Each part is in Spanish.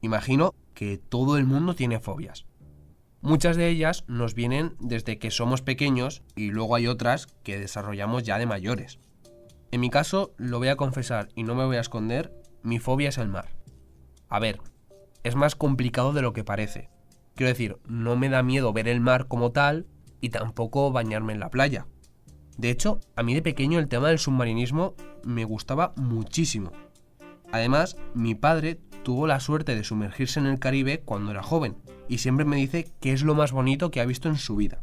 Imagino que todo el mundo tiene fobias. Muchas de ellas nos vienen desde que somos pequeños y luego hay otras que desarrollamos ya de mayores. En mi caso, lo voy a confesar y no me voy a esconder, mi fobia es el mar. A ver, es más complicado de lo que parece. Quiero decir, no me da miedo ver el mar como tal y tampoco bañarme en la playa. De hecho, a mí de pequeño el tema del submarinismo me gustaba muchísimo. Además, mi padre tuvo la suerte de sumergirse en el Caribe cuando era joven y siempre me dice que es lo más bonito que ha visto en su vida.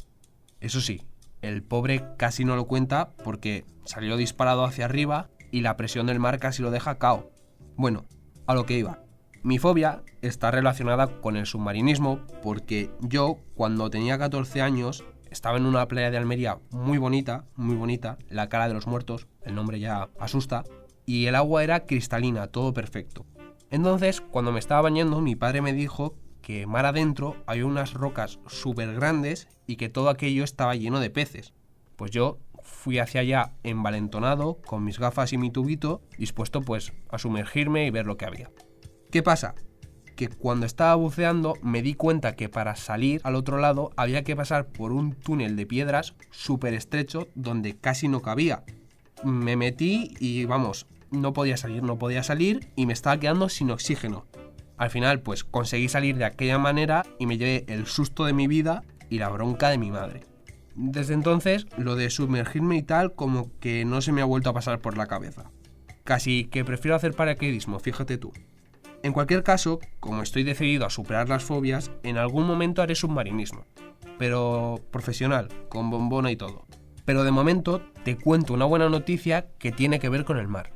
Eso sí, el pobre casi no lo cuenta porque salió disparado hacia arriba y la presión del mar casi lo deja cao. Bueno, a lo que iba. Mi fobia está relacionada con el submarinismo porque yo cuando tenía 14 años estaba en una playa de Almería muy bonita, muy bonita, la cara de los muertos, el nombre ya asusta, y el agua era cristalina, todo perfecto. Entonces, cuando me estaba bañando, mi padre me dijo que mar adentro había unas rocas súper grandes y que todo aquello estaba lleno de peces. Pues yo fui hacia allá envalentonado, con mis gafas y mi tubito, dispuesto pues a sumergirme y ver lo que había. ¿Qué pasa? Que cuando estaba buceando me di cuenta que para salir al otro lado había que pasar por un túnel de piedras súper estrecho donde casi no cabía. Me metí y vamos, no podía salir, no podía salir y me estaba quedando sin oxígeno. Al final, pues conseguí salir de aquella manera y me llevé el susto de mi vida y la bronca de mi madre. Desde entonces, lo de sumergirme y tal como que no se me ha vuelto a pasar por la cabeza. Casi que prefiero hacer paracaidismo, fíjate tú. En cualquier caso, como estoy decidido a superar las fobias, en algún momento haré submarinismo. Pero profesional, con bombona y todo. Pero de momento te cuento una buena noticia que tiene que ver con el mar.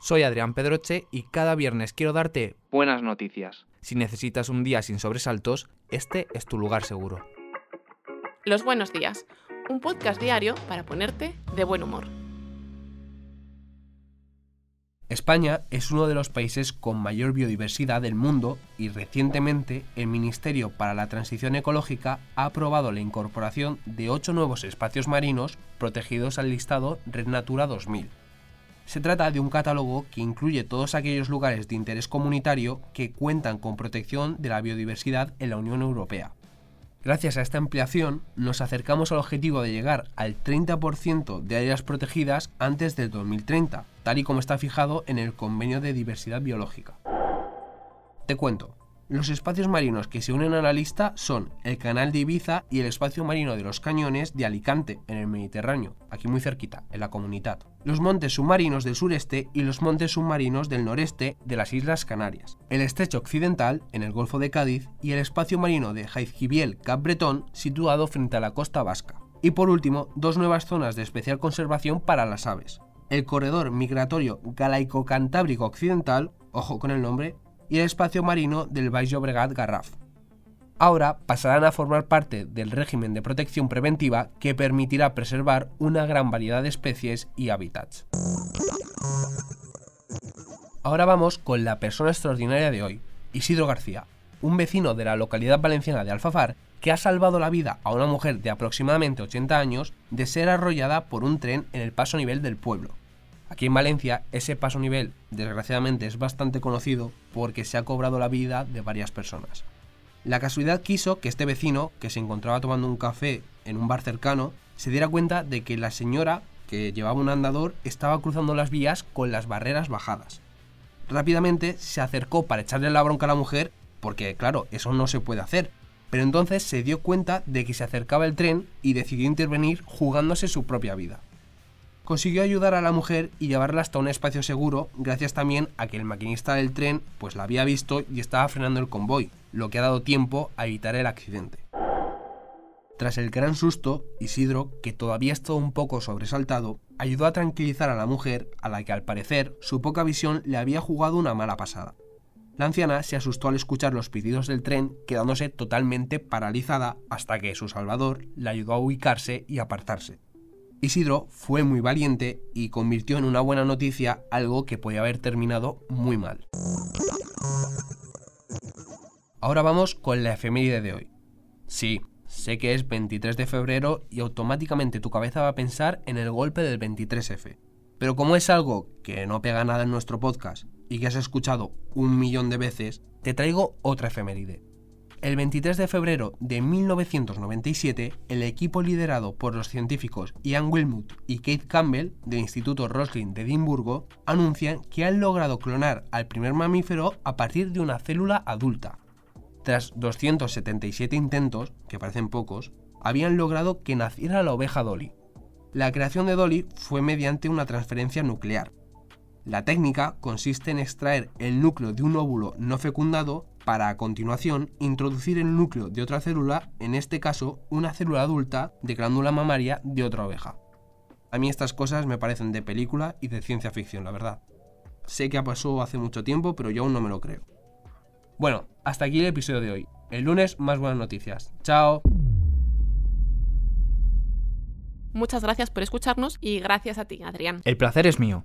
Soy Adrián Pedroche y cada viernes quiero darte buenas noticias. Si necesitas un día sin sobresaltos, este es tu lugar seguro. Los buenos días, un podcast diario para ponerte de buen humor. España es uno de los países con mayor biodiversidad del mundo y recientemente el Ministerio para la Transición Ecológica ha aprobado la incorporación de ocho nuevos espacios marinos protegidos al listado Red Natura 2000. Se trata de un catálogo que incluye todos aquellos lugares de interés comunitario que cuentan con protección de la biodiversidad en la Unión Europea. Gracias a esta ampliación, nos acercamos al objetivo de llegar al 30% de áreas protegidas antes del 2030, tal y como está fijado en el Convenio de Diversidad Biológica. Te cuento, los espacios marinos que se unen a la lista son el Canal de Ibiza y el espacio marino de los Cañones de Alicante, en el Mediterráneo, aquí muy cerquita, en la comunidad. Los montes submarinos del sureste y los montes submarinos del noreste de las Islas Canarias. El estrecho occidental, en el Golfo de Cádiz, y el espacio marino de Jaizquibiel, Cap Bretón, situado frente a la costa vasca. Y por último, dos nuevas zonas de especial conservación para las aves. El corredor migratorio galaico-cantábrico occidental, ojo con el nombre, y el espacio marino del Baix Llobregat Garraf. Ahora pasarán a formar parte del régimen de protección preventiva que permitirá preservar una gran variedad de especies y hábitats. Ahora vamos con la persona extraordinaria de hoy, Isidro García, un vecino de la localidad valenciana de Alfafar que ha salvado la vida a una mujer de aproximadamente 80 años de ser arrollada por un tren en el paso nivel del pueblo. Aquí en Valencia ese paso nivel desgraciadamente es bastante conocido porque se ha cobrado la vida de varias personas. La casualidad quiso que este vecino, que se encontraba tomando un café en un bar cercano, se diera cuenta de que la señora, que llevaba un andador, estaba cruzando las vías con las barreras bajadas. Rápidamente se acercó para echarle la bronca a la mujer, porque claro, eso no se puede hacer, pero entonces se dio cuenta de que se acercaba el tren y decidió intervenir jugándose su propia vida consiguió ayudar a la mujer y llevarla hasta un espacio seguro gracias también a que el maquinista del tren pues la había visto y estaba frenando el convoy, lo que ha dado tiempo a evitar el accidente. Tras el gran susto, Isidro, que todavía estaba un poco sobresaltado, ayudó a tranquilizar a la mujer, a la que al parecer su poca visión le había jugado una mala pasada. La anciana se asustó al escuchar los pitidos del tren, quedándose totalmente paralizada hasta que su salvador le ayudó a ubicarse y apartarse. Isidro fue muy valiente y convirtió en una buena noticia algo que podía haber terminado muy mal. Ahora vamos con la efeméride de hoy. Sí, sé que es 23 de febrero y automáticamente tu cabeza va a pensar en el golpe del 23F. Pero como es algo que no pega nada en nuestro podcast y que has escuchado un millón de veces, te traigo otra efeméride. El 23 de febrero de 1997, el equipo liderado por los científicos Ian Wilmut y Kate Campbell del Instituto Roslin de Edimburgo anuncian que han logrado clonar al primer mamífero a partir de una célula adulta. Tras 277 intentos, que parecen pocos, habían logrado que naciera la oveja Dolly. La creación de Dolly fue mediante una transferencia nuclear. La técnica consiste en extraer el núcleo de un óvulo no fecundado para a continuación introducir el núcleo de otra célula, en este caso una célula adulta de glándula mamaria de otra oveja. A mí estas cosas me parecen de película y de ciencia ficción, la verdad. Sé que ha pasado hace mucho tiempo, pero yo aún no me lo creo. Bueno, hasta aquí el episodio de hoy. El lunes más buenas noticias. Chao. Muchas gracias por escucharnos y gracias a ti, Adrián. El placer es mío.